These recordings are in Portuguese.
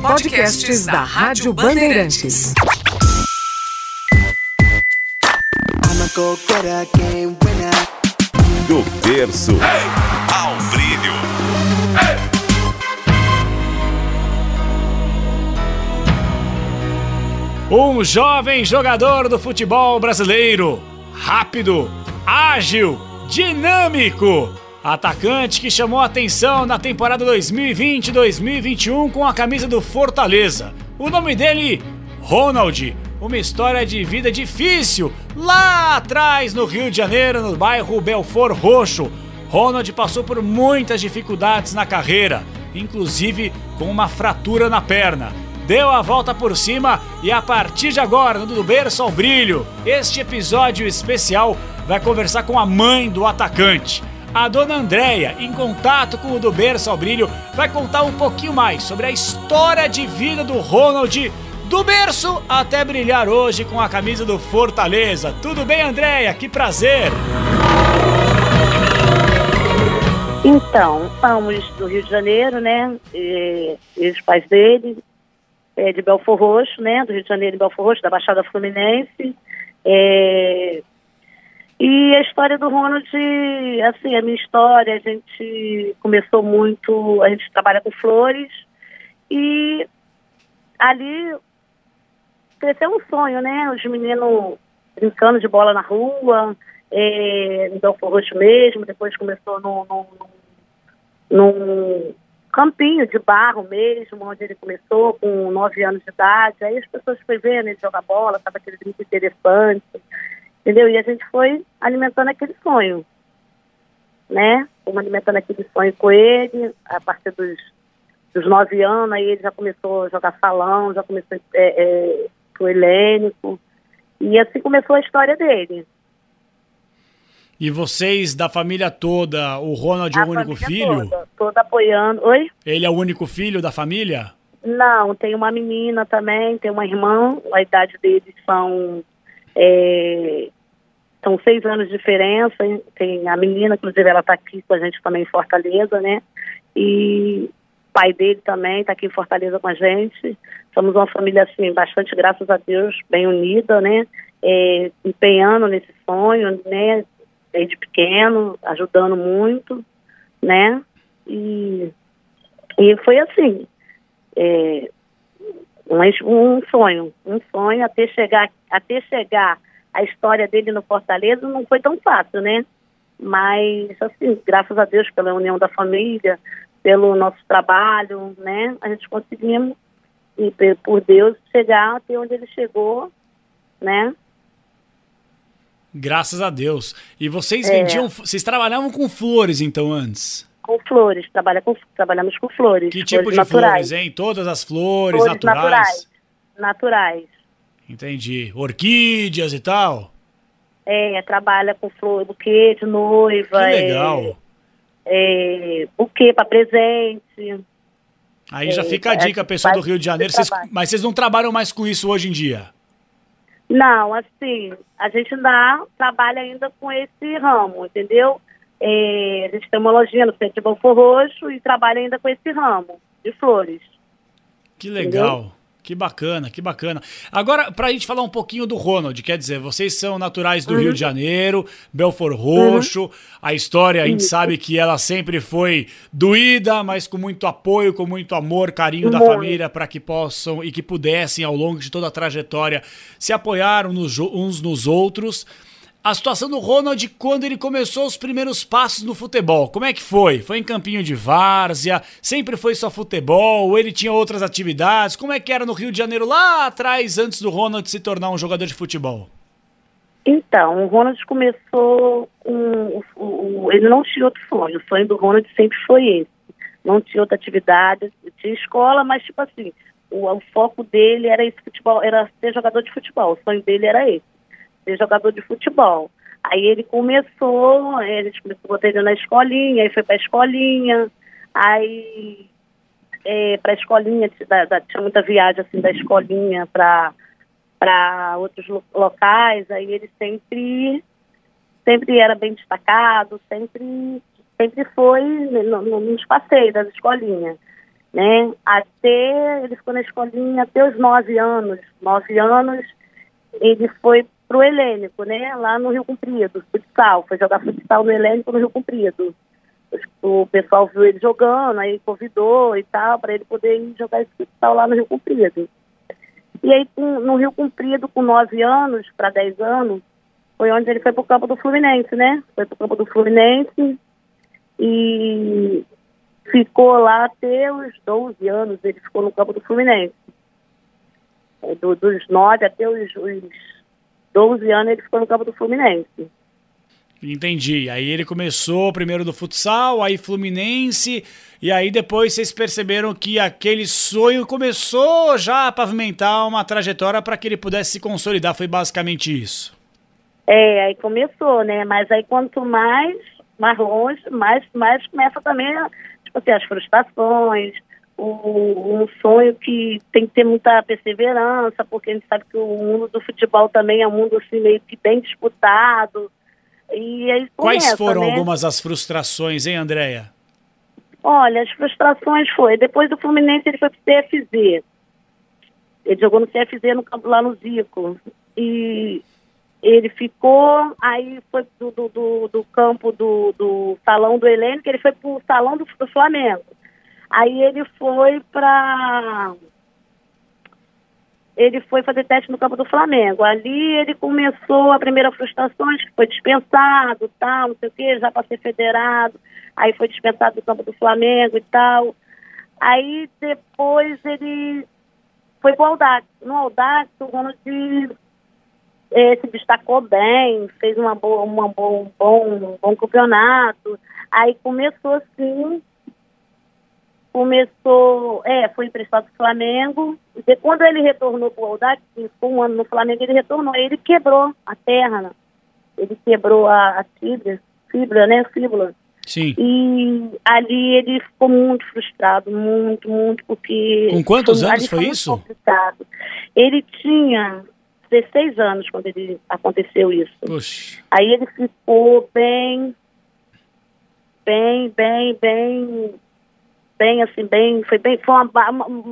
Podcasts da Rádio Bandeirantes. Do berço ao brilho. Um jovem jogador do futebol brasileiro, rápido, ágil, dinâmico, atacante que chamou atenção na temporada 2020-2021 com a camisa do Fortaleza. O nome dele, Ronald. Uma história de vida difícil lá atrás no Rio de Janeiro, no bairro Belfort Roxo. Ronald passou por muitas dificuldades na carreira, inclusive com uma fratura na perna deu a volta por cima e a partir de agora, no Do Berço ao Brilho, este episódio especial vai conversar com a mãe do atacante. A dona Andréia, em contato com o Do Berço ao Brilho, vai contar um pouquinho mais sobre a história de vida do Ronald do berço até brilhar hoje com a camisa do Fortaleza. Tudo bem, Andréia? Que prazer! Então, estamos do Rio de Janeiro, né? E, e os pais dele, é, de Belfor Roxo, né, do Rio de Janeiro e Belfor Roxo, da Baixada Fluminense. É, e a história do Ronald, assim, a minha história, a gente começou muito, a gente trabalha com flores e ali cresceu um sonho, né? Os meninos brincando de bola na rua, é, no Belfor Roxo mesmo, depois começou no, no, campinho de barro mesmo, onde ele começou com nove anos de idade. Aí as pessoas foram vendo ele jogar bola, estava aquele brinco interessante, entendeu? E a gente foi alimentando aquele sonho, né? Fomos alimentando aquele sonho com ele, a partir dos, dos nove anos, aí ele já começou a jogar salão, já começou é, é, com o helênico, e assim começou a história dele. E vocês, da família toda, o Ronald é o único filho? Toda, toda apoiando. Oi? Ele é o único filho da família? Não, tem uma menina também, tem uma irmã, a idade deles são. É, são seis anos de diferença. Tem a menina, inclusive, ela está aqui com a gente também em Fortaleza, né? E o pai dele também está aqui em Fortaleza com a gente. Somos uma família, assim, bastante, graças a Deus, bem unida, né? É, empenhando nesse sonho, né? desde pequeno, ajudando muito, né? E, e foi assim, é, mas um sonho, um sonho até chegar, até chegar a história dele no Fortaleza não foi tão fácil, né? Mas assim, graças a Deus pela união da família, pelo nosso trabalho, né? A gente conseguimos e por Deus chegar até onde ele chegou, né? Graças a Deus. E vocês é. vendiam, vocês trabalhavam com flores então antes? Com flores, trabalha com, trabalhamos com flores. Que tipo de naturais. flores, hein? Todas as flores, flores naturais? naturais? Naturais. Entendi. Orquídeas e tal? É, trabalha com flor, buquê de noiva. Que legal. É, é, buquê para presente. Aí já é, fica a dica, pessoal do Rio de Janeiro. Vocês, mas vocês não trabalham mais com isso hoje em dia? Não, assim, a gente ainda trabalha ainda com esse ramo, entendeu? É, a gente tem uma lojinha no centro de Belfor Roxo e trabalha ainda com esse ramo de flores. Que legal. Entendeu? Que bacana, que bacana. Agora, para a gente falar um pouquinho do Ronald, quer dizer, vocês são naturais do uhum. Rio de Janeiro, Belfor Roxo, uhum. a história a gente uhum. sabe que ela sempre foi doída, mas com muito apoio, com muito amor, carinho da família, para que possam e que pudessem, ao longo de toda a trajetória, se apoiar uns nos outros a situação do Ronald quando ele começou os primeiros passos no futebol. Como é que foi? Foi em campinho de várzea? Sempre foi só futebol? Ou ele tinha outras atividades? Como é que era no Rio de Janeiro lá atrás, antes do Ronald se tornar um jogador de futebol? Então, o Ronald começou. Um, ele não tinha outro sonho. O sonho do Ronald sempre foi esse. Não tinha outra atividade. Tinha escola, mas, tipo assim, o, o foco dele era esse futebol, era ser jogador de futebol. O sonho dele era esse ser jogador de futebol. Aí ele começou, ele começou ele na escolinha, aí foi para a escolinha, aí é, para a escolinha, da, da, tinha muita viagem assim da escolinha para para outros locais, aí ele sempre sempre era bem destacado, sempre sempre foi no, no, nos passeios das escolinhas. né? Até, ele ficou na escolinha até os nove anos. Nove anos, ele foi pro Helênico, né? Lá no Rio Comprido, futsal. Foi jogar futsal no Helênico no Rio Comprido. O pessoal viu ele jogando, aí convidou e tal, para ele poder ir jogar esse futsal lá no Rio Comprido. E aí, no Rio Comprido, com nove anos para dez anos, foi onde ele foi pro campo do Fluminense, né? Foi pro campo do Fluminense e ficou lá até os 12 anos, ele ficou no campo do Fluminense. É, do, dos 9 até os, os 12 anos ele ficou no campo do Fluminense. Entendi. Aí ele começou primeiro do futsal, aí Fluminense, e aí depois vocês perceberam que aquele sonho começou já a pavimentar uma trajetória para que ele pudesse se consolidar. Foi basicamente isso. É, aí começou, né? Mas aí quanto mais, mais longe, mais, mais começa também tipo assim, as frustrações, o, um sonho que tem que ter muita perseverança, porque a gente sabe que o mundo do futebol também é um mundo assim, meio que bem disputado. E aí Quais começa, foram né? algumas das frustrações, hein, Andréia? Olha, as frustrações foi, depois do Fluminense ele foi pro CFZ. Ele jogou no CFZ no campo lá no Zico. E ele ficou, aí foi do, do, do, do campo do, do salão do Helênico, ele foi pro salão do, do Flamengo. Aí ele foi para ele foi fazer teste no campo do Flamengo. Ali ele começou a primeira frustração, foi dispensado, tal, não sei o quê, já para ser federado. Aí foi dispensado do campo do Flamengo e tal. Aí depois ele foi pro Aldax. No Aldax, o Ronald eh, se destacou bem, fez uma boa, uma boa, um, bom, um bom campeonato. Aí começou assim, começou, é, foi emprestado pro Flamengo. E quando ele retornou pro Aldax, que ficou um ano no Flamengo, ele retornou. Ele quebrou a perna, ele quebrou a, a fibra, fibra, né, fíbula. Sim. E ali ele ficou muito frustrado, muito, muito, porque... Com quantos foi- anos foi isso? complicado. Ele tinha 16 anos quando ele aconteceu isso. Puxa. Aí ele ficou bem, bem, bem, bem, bem assim, bem, foi bem, foi uma,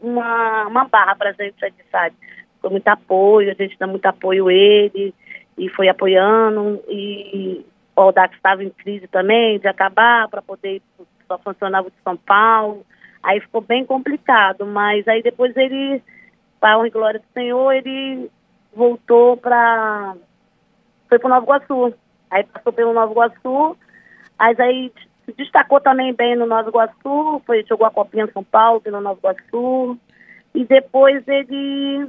uma, uma, barra pra gente, sabe? Foi muito apoio, a gente dá muito apoio ele, e foi apoiando, e o Audax estava em crise também, de acabar, para poder, só funcionava de São Paulo, aí ficou bem complicado, mas aí depois ele, para honra e glória do Senhor, ele voltou para foi pro Nova Iguaçu. Aí passou pelo Nova Iguaçu, mas aí se destacou também bem no Nova Iguaçu, foi, jogou a Copinha São Paulo pelo Nova Iguaçu. E depois ele,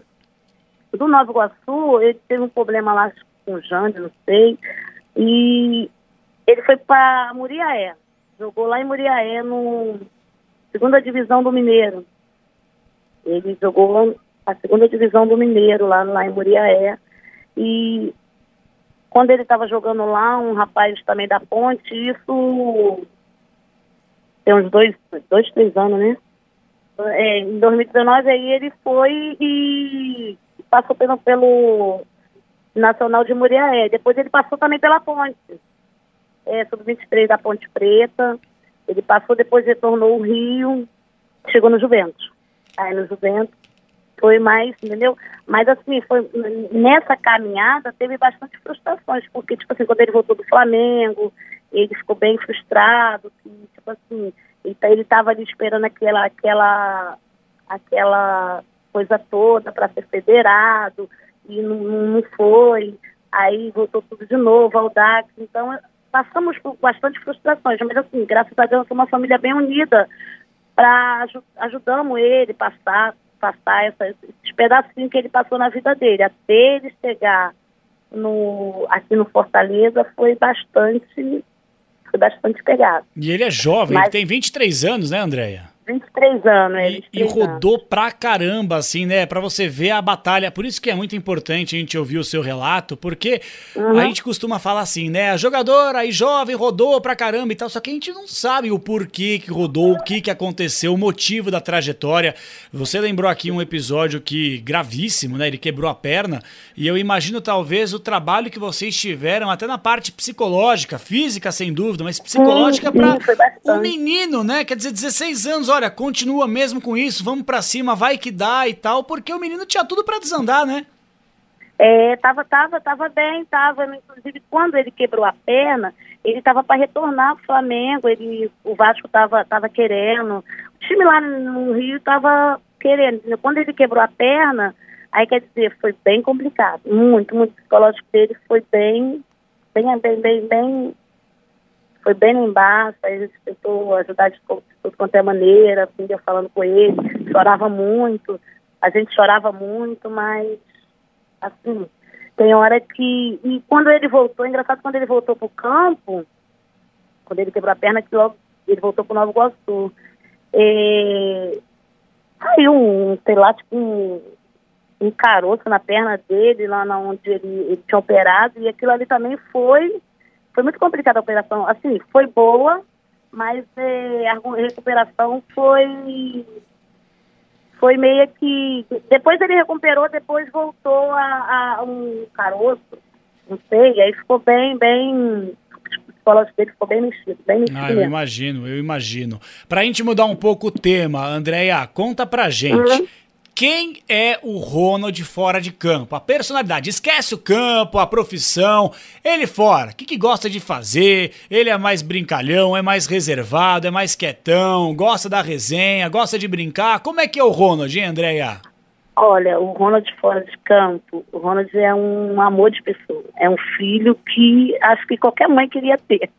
do Nova Iguaçu, ele teve um problema lá com o Jânio, não sei. E ele foi para Muriaé. Jogou lá em Muriaé, no segunda divisão do Mineiro. Ele jogou a segunda divisão do Mineiro, lá, lá em Muriaé. E quando ele estava jogando lá, um rapaz também da ponte, isso tem uns dois, dois três anos, né? É, em 2019 aí ele foi e passou pelo, pelo Nacional de Muriaé. Depois ele passou também pela ponte. É, sub-23 da Ponte Preta. Ele passou, depois retornou ao Rio, chegou no Juventus. Aí no Juventus foi mais, entendeu? Mas assim, foi nessa caminhada teve bastante frustrações, porque, tipo assim, quando ele voltou do Flamengo, ele ficou bem frustrado, que, tipo assim, ele, ele tava ali esperando aquela, aquela, aquela coisa toda para ser federado, e não, não foi, aí voltou tudo de novo ao DAX, então passamos por bastante frustrações, mas assim, graças a Deus, somos uma família bem unida, para ajudamos ele passar passar essa, esses pedacinhos que ele passou na vida dele. Até ele chegar no, aqui no Fortaleza foi bastante, foi bastante pegado. E ele é jovem, Mas- ele tem 23 anos, né, Andréia? 23 anos, E, ele. e rodou pra caramba, assim, né? Pra você ver a batalha. Por isso que é muito importante a gente ouvir o seu relato, porque Uhum. a gente costuma falar assim, né? Jogador aí jovem rodou pra caramba e tal, só que a gente não sabe o porquê que rodou, o que que aconteceu, o motivo da trajetória. Você lembrou aqui um episódio que gravíssimo, né? Ele quebrou a perna e eu imagino talvez o trabalho que vocês tiveram até na parte psicológica, física sem dúvida, mas psicológica foi bastante. um menino, né? Quer dizer, 16 anos, olha, continua mesmo com isso, vamos para cima, vai que dá e tal, porque o menino tinha tudo para desandar, né? É, tava, tava, tava bem, tava. Inclusive, quando ele quebrou a perna, ele tava para retornar pro Flamengo, ele, o Vasco tava, tava querendo. O time lá no Rio tava querendo. Quando ele quebrou a perna, aí quer dizer, foi bem complicado. Muito, muito. Psicológico dele foi bem, bem, bem, bem, bem foi bem embaixo, aí a gente tentou ajudar de tudo quanto é maneira, assim, eu falando com ele, chorava muito, a gente chorava muito, mas assim, tem hora que. E quando ele voltou, é engraçado quando ele voltou pro campo, quando ele quebrou a perna, que logo ele voltou pro Novo Iguaçu. É, saiu um, sei lá, tipo um, um caroço na perna dele, lá onde ele, ele tinha operado, e aquilo ali também foi, foi muito complicado a operação. Assim, foi boa, mas é, a recuperação foi foi meio que. Depois ele recuperou, depois voltou a, a um caroço, não sei, aí ficou bem, bem. Psicológico dele ficou bem mexido, bem mexido. Ah, eu imagino, eu imagino. Pra gente mudar um pouco o tema, Andréia, conta pra gente. Uhum. Quem é o Ronald fora de campo? A personalidade. Esquece o campo, a profissão. Ele fora. O que, que gosta de fazer? Ele é mais brincalhão, é mais reservado, é mais quietão, gosta da resenha, gosta de brincar. Como é que é o Ronald, hein, Andréia? Olha, o Ronald fora de campo, o Ronald é um amor de pessoa. É um filho que acho que qualquer mãe queria ter.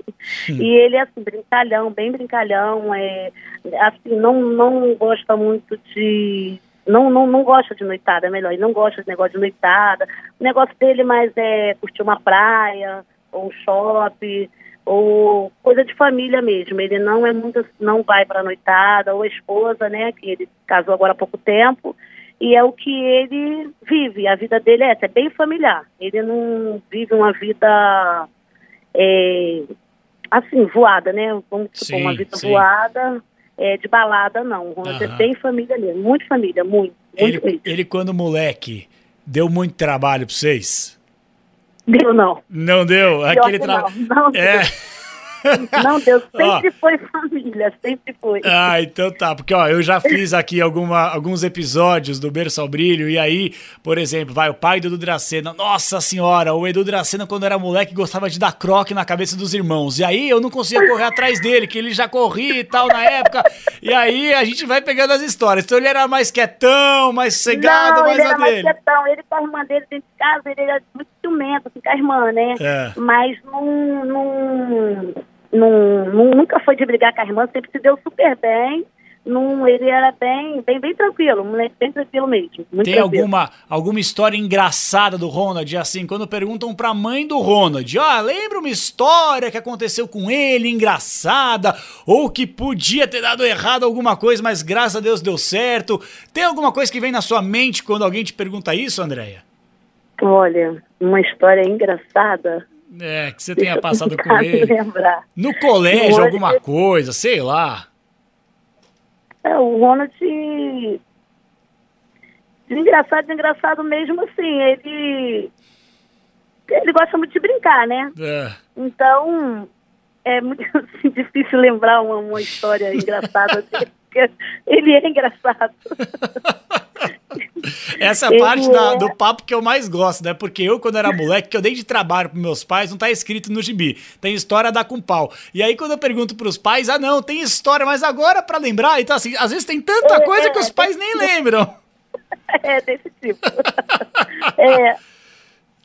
Hum. E ele é assim, brincalhão, bem brincalhão, é, assim, não, não gosta muito de não, não, não gosta de noitada, é melhor, ele não gosta de negócio de noitada. O negócio dele mais é curtir uma praia, ou um shopping, ou coisa de família mesmo. Ele não é muito, não vai para noitada, ou a esposa, né, que ele casou agora há pouco tempo, e é o que ele vive. A vida dele é essa, é bem familiar. Ele não vive uma vida é, assim, voada, né? Vamos supor, sim, uma vida sim. voada é, de balada, não. O Ronald uhum. é bem família mesmo, muito família, muito. muito ele, ele, quando moleque, deu muito trabalho pra vocês? Deu não. Não deu? Aquele trabalho. Não, não é. Deu. Não, Deus sempre ó, foi família, sempre foi. Ah, então tá, porque ó, eu já fiz aqui alguma, alguns episódios do Berço ao Brilho, e aí, por exemplo, vai o pai do Edu Dracena, nossa senhora, o Edu Dracena quando era moleque gostava de dar croque na cabeça dos irmãos, e aí eu não conseguia correr atrás dele, que ele já corria e tal na época, e aí a gente vai pegando as histórias, então ele era mais quietão, mais sossegado, mais ele era mais quietão, ele com a irmã dele dentro de casa, ele era muito ciumento, assim, com a irmã, né? É. Mas não, não não, nunca foi de brigar com a irmã, sempre se deu super bem. Num, ele era bem, bem, bem tranquilo, moleque bem tranquilo mesmo. Tem tranquilo. alguma, alguma história engraçada do Ronald, assim, quando perguntam pra mãe do Ronald, ah, lembra uma história que aconteceu com ele, engraçada, ou que podia ter dado errado alguma coisa, mas graças a Deus deu certo. Tem alguma coisa que vem na sua mente quando alguém te pergunta isso, Andréia? Olha, uma história engraçada. É, que você tenha passado com ele. Lembrar. No colégio, alguma coisa, sei lá. É, o Ronald. Engraçado, engraçado mesmo assim, ele. Ele gosta muito de brincar, né? É. Então, é muito assim, difícil lembrar uma, uma história engraçada dele, porque ele é engraçado. Essa é parte da, do papo que eu mais gosto, né? Porque eu, quando era moleque, que eu dei de trabalho pros meus pais, não tá escrito no gibi. Tem história da com pau. E aí, quando eu pergunto pros pais, ah, não, tem história, mas agora para lembrar, então assim, às vezes tem tanta é, coisa que os pais nem lembram. É, desse tipo. é.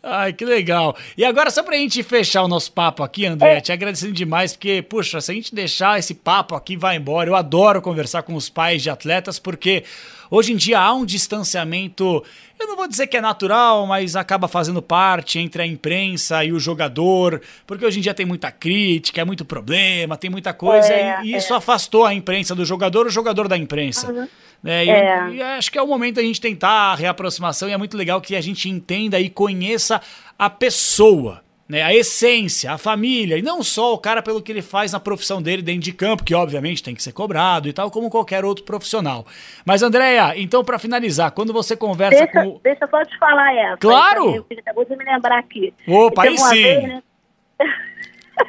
Ai, que legal. E agora, só pra gente fechar o nosso papo aqui, André, é. te agradecendo demais, porque, puxa, se a gente deixar esse papo aqui, vai embora. Eu adoro conversar com os pais de atletas, porque hoje em dia há um distanciamento, eu não vou dizer que é natural, mas acaba fazendo parte entre a imprensa e o jogador, porque hoje em dia tem muita crítica, é muito problema, tem muita coisa, é, e, e isso é. afastou a imprensa do jogador, o jogador da imprensa. Uhum. Né? E, é. e, acho que é o momento da gente tentar a reaproximação e é muito legal que a gente entenda e conheça a pessoa. Né, a essência, a família, e não só o cara pelo que ele faz na profissão dele dentro de campo, que obviamente tem que ser cobrado e tal, como qualquer outro profissional. Mas, Andréia, então, para finalizar, quando você conversa deixa, com. Deixa eu só te falar essa. Claro! Eu acabou de me lembrar aqui. Opa, aí sim! Vez, né?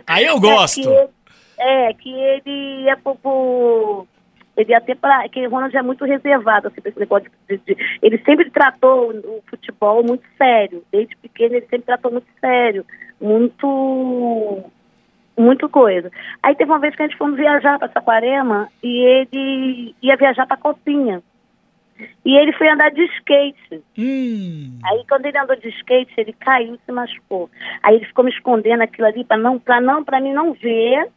Aí eu gosto. É que, é, que ele ia pro, ele ia ter para. Que o Ronald é muito reservado, assim, esse negócio de, de, Ele sempre tratou o futebol muito sério. Desde pequeno ele sempre tratou muito sério. Muito. Muito coisa. Aí teve uma vez que a gente fomos viajar para Saquarema e ele ia viajar para Copinha. E ele foi andar de skate. Hum. Aí quando ele andou de skate, ele caiu e se machucou. Aí ele ficou me escondendo aquilo ali para não, para não, para mim não ver,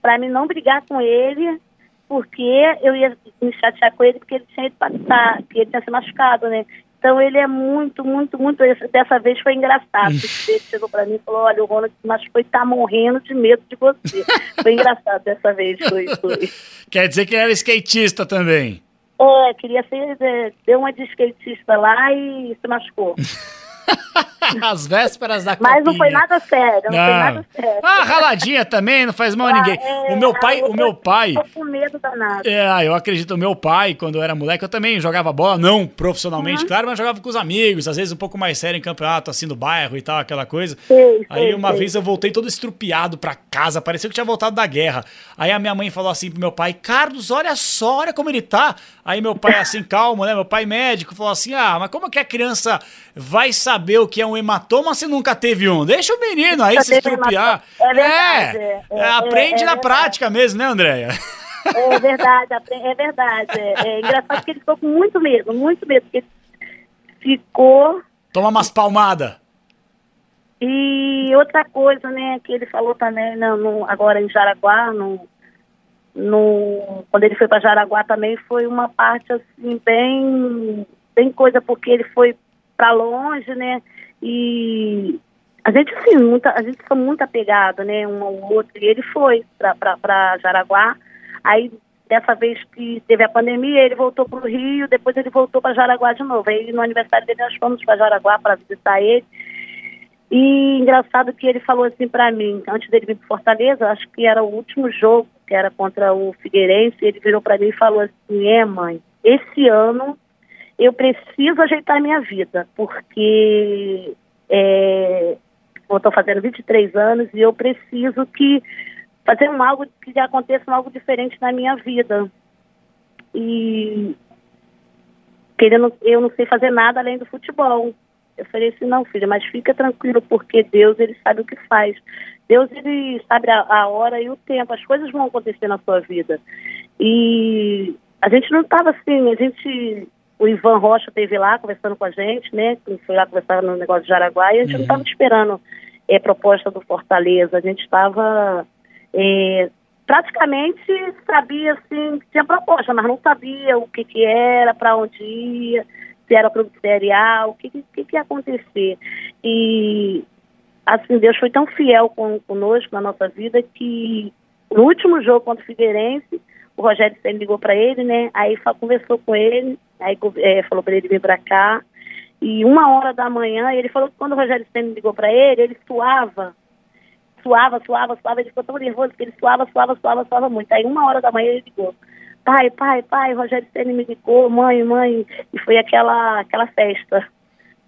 para mim não brigar com ele, porque eu ia me chatear com ele porque ele tinha ido passar, que ele tinha se machucado, né? Então ele é muito, muito, muito. Dessa vez foi engraçado. ele chegou para mim e falou: Olha, o Ronald se machucou e tá morrendo de medo de você. foi engraçado dessa vez, foi, foi. Quer dizer que ele era skatista também. É, queria ser, é, deu uma de skatista lá e se machucou. As vésperas da Mas copinha. não foi nada sério, não, foi nada sério. Ah, raladinha também, não faz mal a ninguém. É, o meu pai, o meu pai... Tô com medo danado. É, eu acredito, o meu pai, quando eu era moleque, eu também jogava bola, não profissionalmente, Uhum. claro, mas jogava com os amigos, às vezes um pouco mais sério em campeonato, assim, do bairro e tal, aquela coisa. Sei, Aí sei, uma sei. vez eu voltei todo estrupiado pra casa, parecia que tinha voltado da guerra. Aí a minha mãe falou assim pro meu pai, Carlos, olha só, olha como ele tá. Aí meu pai, assim, calmo, né, meu pai médico, falou assim, ah, mas como que a criança vai saber o que é um hematoma se nunca teve um? Deixa o menino aí Nunca se estrupiar. É verdade, É, é, é, é, aprende é na prática mesmo, né, Andréia? É verdade, é verdade. É, é engraçado que ele ficou com muito medo, muito medo. Porque ficou. Toma umas palmadas. E outra coisa, né, que ele falou também, no, no- agora em Jaraguá, no, no, quando ele foi para Jaraguá também foi uma parte assim bem, bem coisa, porque ele foi para longe, né? E a gente sim, muita, a gente foi muito apegado, né, um ao outro. E ele foi para Jaraguá. Aí dessa vez que teve a pandemia, ele voltou para o Rio, depois ele voltou para Jaraguá de novo. Aí no aniversário dele nós fomos para Jaraguá para visitar ele. E engraçado que ele falou assim para mim, antes dele vir para Fortaleza, acho que era o último jogo, que era contra o Figueirense, ele virou para mim e falou assim: "É, mãe, esse ano eu preciso ajeitar minha vida, porque é, eu estou fazendo 23 anos e eu preciso que fazer um algo que aconteça um algo diferente na minha vida. E querendo, eu não sei fazer nada além do futebol. Eu falei assim, não, filha, mas fica tranquilo, porque Deus, ele sabe o que faz. Deus, ele sabe a, a hora e o tempo, as coisas vão acontecer na sua vida. E a gente não estava assim, a gente, o Ivan Rocha esteve lá conversando com a gente, né, que foi lá conversar no negócio de Jaraguá, e a gente não estava esperando é, proposta do Fortaleza, a gente estava é, praticamente sabia assim que tinha proposta, mas não sabia o que, que era, para onde ia, se era para o Série A, o que, que, que que ia acontecer. E assim, Deus foi tão fiel com, conosco na nossa vida que no último jogo contra o Figueirense, o Rogério sempre ligou para ele, né? Aí conversou com ele, aí é, falou para ele vir para cá. E uma hora da manhã, ele falou que quando o Rogério Senna ligou para ele, ele suava, suava, suava, suava, ele ficou tão nervoso que ele suava, suava, suava, suava muito. Aí uma hora da manhã ele ligou. Pai, pai, pai, Rogério Senna me ligou, mãe, mãe, e foi aquela, aquela festa.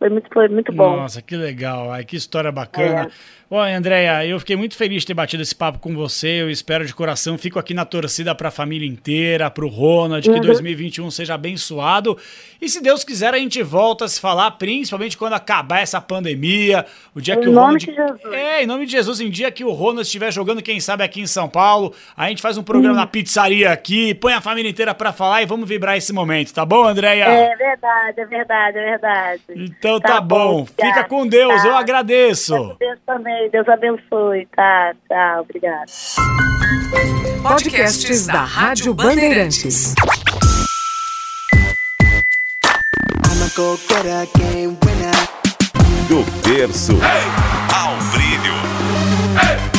Foi muito, foi muito bom. Nossa, que legal. Ai, que história bacana. Oi, Andréia, eu fiquei muito feliz de ter batido esse papo com você. Eu espero de coração. Fico aqui na torcida para a família inteira, para o Ronald, que Uhum. 2021 seja abençoado. E se Deus quiser, a gente volta a se falar, principalmente quando acabar essa pandemia. O dia Em que o nome Ronald. de Jesus. É, em nome de Jesus, em dia que o Ronald estiver jogando, quem sabe aqui em São Paulo, a gente faz um programa na pizzaria aqui, põe a família inteira para falar e vamos vibrar esse momento, tá bom, Andréia? É verdade, é verdade, é verdade. Então tá, bom. Fica obrigada. com Deus, Tá. eu agradeço. Deus também, Deus abençoe, tá? Tchau, obrigada. Podcasts da Rádio Bandeirantes. Do berço ao brilho.